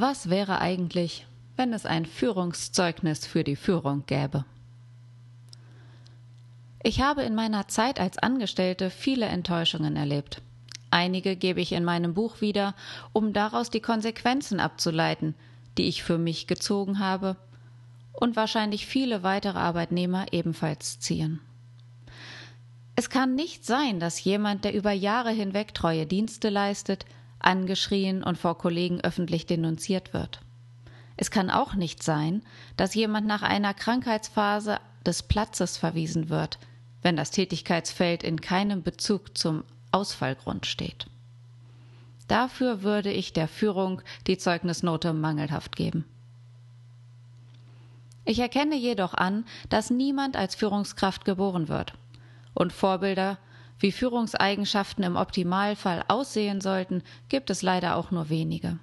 Was wäre eigentlich, wenn es ein Führungszeugnis für die Führung gäbe? Ich habe in meiner Zeit als Angestellte viele Enttäuschungen erlebt. Einige gebe ich in meinem Buch wieder, um daraus die Konsequenzen abzuleiten, die ich für mich gezogen habe und wahrscheinlich viele weitere Arbeitnehmer ebenfalls ziehen. Es kann nicht sein, dass jemand, der über Jahre hinweg treue Dienste leistet, angeschrien und vor Kollegen öffentlich denunziert wird. Es kann auch nicht sein, dass jemand nach einer Krankheitsphase des Platzes verwiesen wird, wenn das Tätigkeitsfeld in keinem Bezug zum Ausfallgrund steht. Dafür würde ich der Führung die Zeugnisnote mangelhaft geben. Ich erkenne jedoch an, dass niemand als Führungskraft geboren wird. Und Vorbilder, wie Führungseigenschaften im Optimalfall aussehen sollten, gibt es leider auch nur wenige.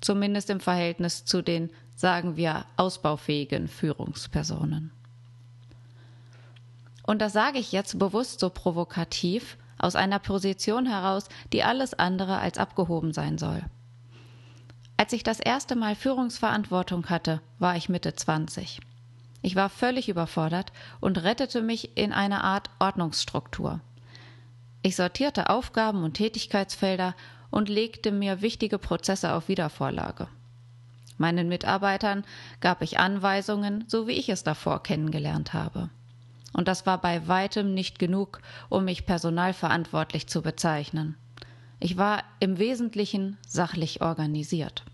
Zumindest im Verhältnis zu den, sagen wir, ausbaufähigen Führungspersonen. Und das sage ich jetzt bewusst so provokativ, aus einer Position heraus, die alles andere als abgehoben sein soll. Als ich das erste Mal Führungsverantwortung hatte, war ich Mitte 20. Ich war völlig überfordert und rettete mich in eine Art Ordnungsstruktur. Ich sortierte Aufgaben und Tätigkeitsfelder und legte mir wichtige Prozesse auf Wiedervorlage. Meinen Mitarbeitern gab ich Anweisungen, so wie ich es davor kennengelernt habe und das war bei weitem nicht genug, um mich personalverantwortlich zu bezeichnen. Ich war im Wesentlichen sachlich organisiert.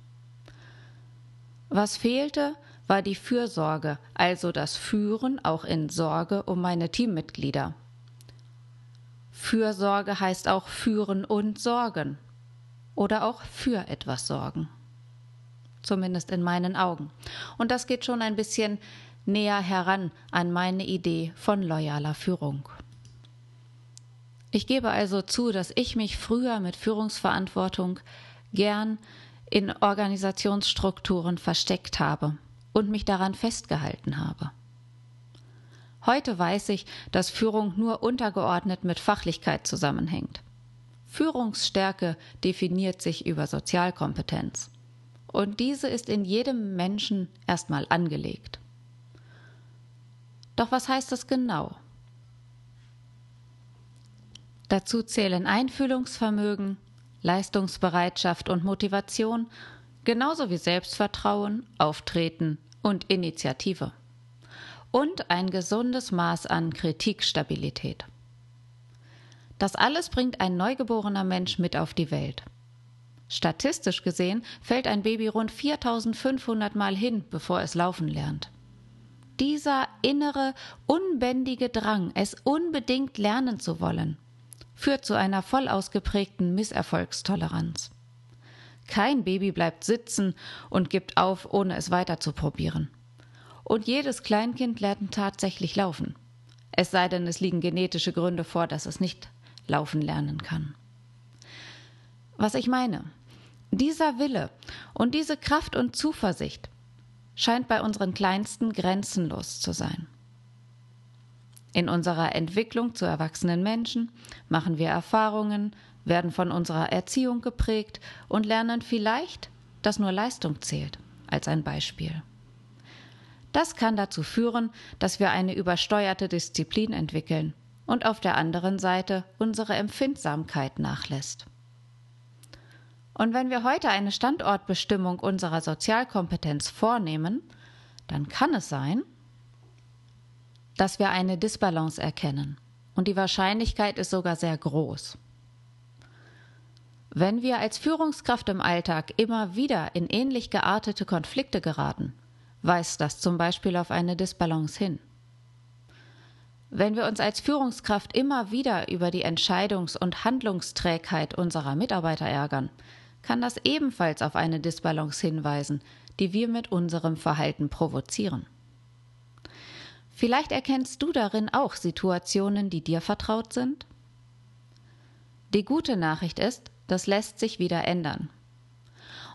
Was fehlte, war die Fürsorge, also das Führen auch in Sorge um meine Teammitglieder. Fürsorge heißt auch führen und sorgen oder auch für etwas sorgen. Zumindest in meinen Augen. Und das geht schon ein bisschen näher heran an meine Idee von loyaler Führung. Ich gebe also zu, dass ich mich früher mit Führungsverantwortung gern in Organisationsstrukturen versteckt habe und mich daran festgehalten habe. Heute weiß ich, dass Führung nur untergeordnet mit Fachlichkeit zusammenhängt. Führungsstärke definiert sich über Sozialkompetenz. Und diese ist in jedem Menschen erstmal angelegt. Doch was heißt das genau? Dazu zählen Einfühlungsvermögen, Leistungsbereitschaft und Motivation, genauso wie Selbstvertrauen, Auftreten und Initiative. Und ein gesundes Maß an Kritikstabilität. Das alles bringt ein neugeborener Mensch mit auf die Welt. Statistisch gesehen fällt ein Baby rund 4500 Mal hin, bevor es laufen lernt dieser innere, unbändige Drang, es unbedingt lernen zu wollen, führt zu einer voll ausgeprägten Misserfolgstoleranz. Kein Baby bleibt sitzen und gibt auf, ohne es weiter zu probieren. Und jedes Kleinkind lernt tatsächlich laufen. Es sei denn, es liegen genetische Gründe vor, dass es nicht laufen lernen kann. Was ich meine, dieser Wille und diese Kraft und Zuversicht scheint bei unseren Kleinsten grenzenlos zu sein. In unserer Entwicklung zu erwachsenen Menschen machen wir Erfahrungen, werden von unserer Erziehung geprägt und lernen vielleicht, dass nur Leistung zählt, als ein Beispiel. Das kann dazu führen, dass wir eine übersteuerte Disziplin entwickeln und auf der anderen Seite unsere Empfindsamkeit nachlässt. Und wenn wir heute eine Standortbestimmung unserer Sozialkompetenz vornehmen, dann kann es sein, dass wir eine Disbalance erkennen. Und die Wahrscheinlichkeit ist sogar sehr groß. Wenn wir als Führungskraft im Alltag immer wieder in ähnlich geartete Konflikte geraten, weist das zum Beispiel auf eine Disbalance hin. Wenn wir uns als Führungskraft immer wieder über die Entscheidungs- und Handlungsträgheit unserer Mitarbeiter ärgern, kann das ebenfalls auf eine Disbalance hinweisen, die wir mit unserem Verhalten provozieren. Vielleicht erkennst du darin auch Situationen, die dir vertraut sind? Die gute Nachricht ist, das lässt sich wieder ändern.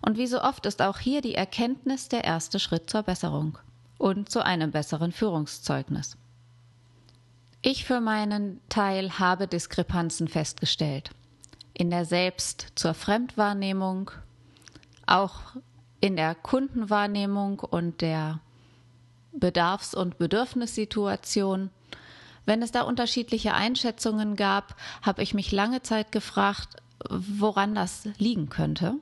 Und wie so oft ist auch hier die Erkenntnis der erste Schritt zur Besserung und zu einem besseren Führungszeugnis. Ich für meinen Teil habe Diskrepanzen festgestellt in der Selbst zur Fremdwahrnehmung, auch in der Kundenwahrnehmung und der Bedarfs- und Bedürfnissituation. Wenn es da unterschiedliche Einschätzungen gab, habe ich mich lange Zeit gefragt, woran das liegen könnte.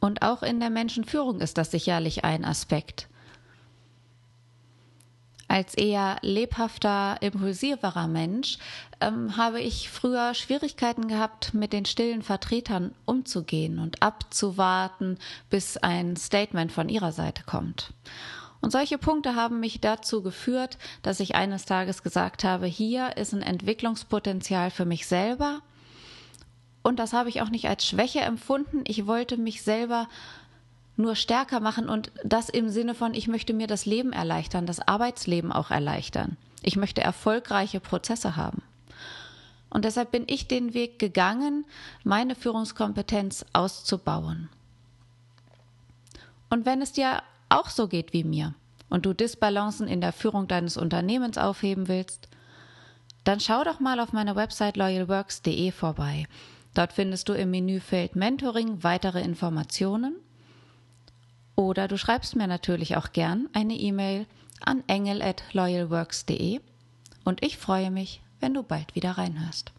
Und auch in der Menschenführung ist das sicherlich ein Aspekt. Als eher lebhafter, impulsiverer Mensch ähm, habe ich früher Schwierigkeiten gehabt, mit den stillen Vertretern umzugehen und abzuwarten, bis ein Statement von ihrer Seite kommt. Und solche Punkte haben mich dazu geführt, dass ich eines Tages gesagt habe, hier ist ein Entwicklungspotenzial für mich selber. Und das habe ich auch nicht als Schwäche empfunden. Ich wollte mich selber nur stärker machen und das im Sinne von, ich möchte mir das Leben erleichtern, das Arbeitsleben auch erleichtern. Ich möchte erfolgreiche Prozesse haben. Und deshalb bin ich den Weg gegangen, meine Führungskompetenz auszubauen. Und wenn es dir auch so geht wie mir und du Disbalancen in der Führung deines Unternehmens aufheben willst, dann schau doch mal auf meiner Website loyalworks.de vorbei. Dort findest du im Menüfeld Mentoring weitere Informationen oder du schreibst mir natürlich auch gern eine E-Mail an engel@loyalworks.de und ich freue mich, wenn du bald wieder reinhörst.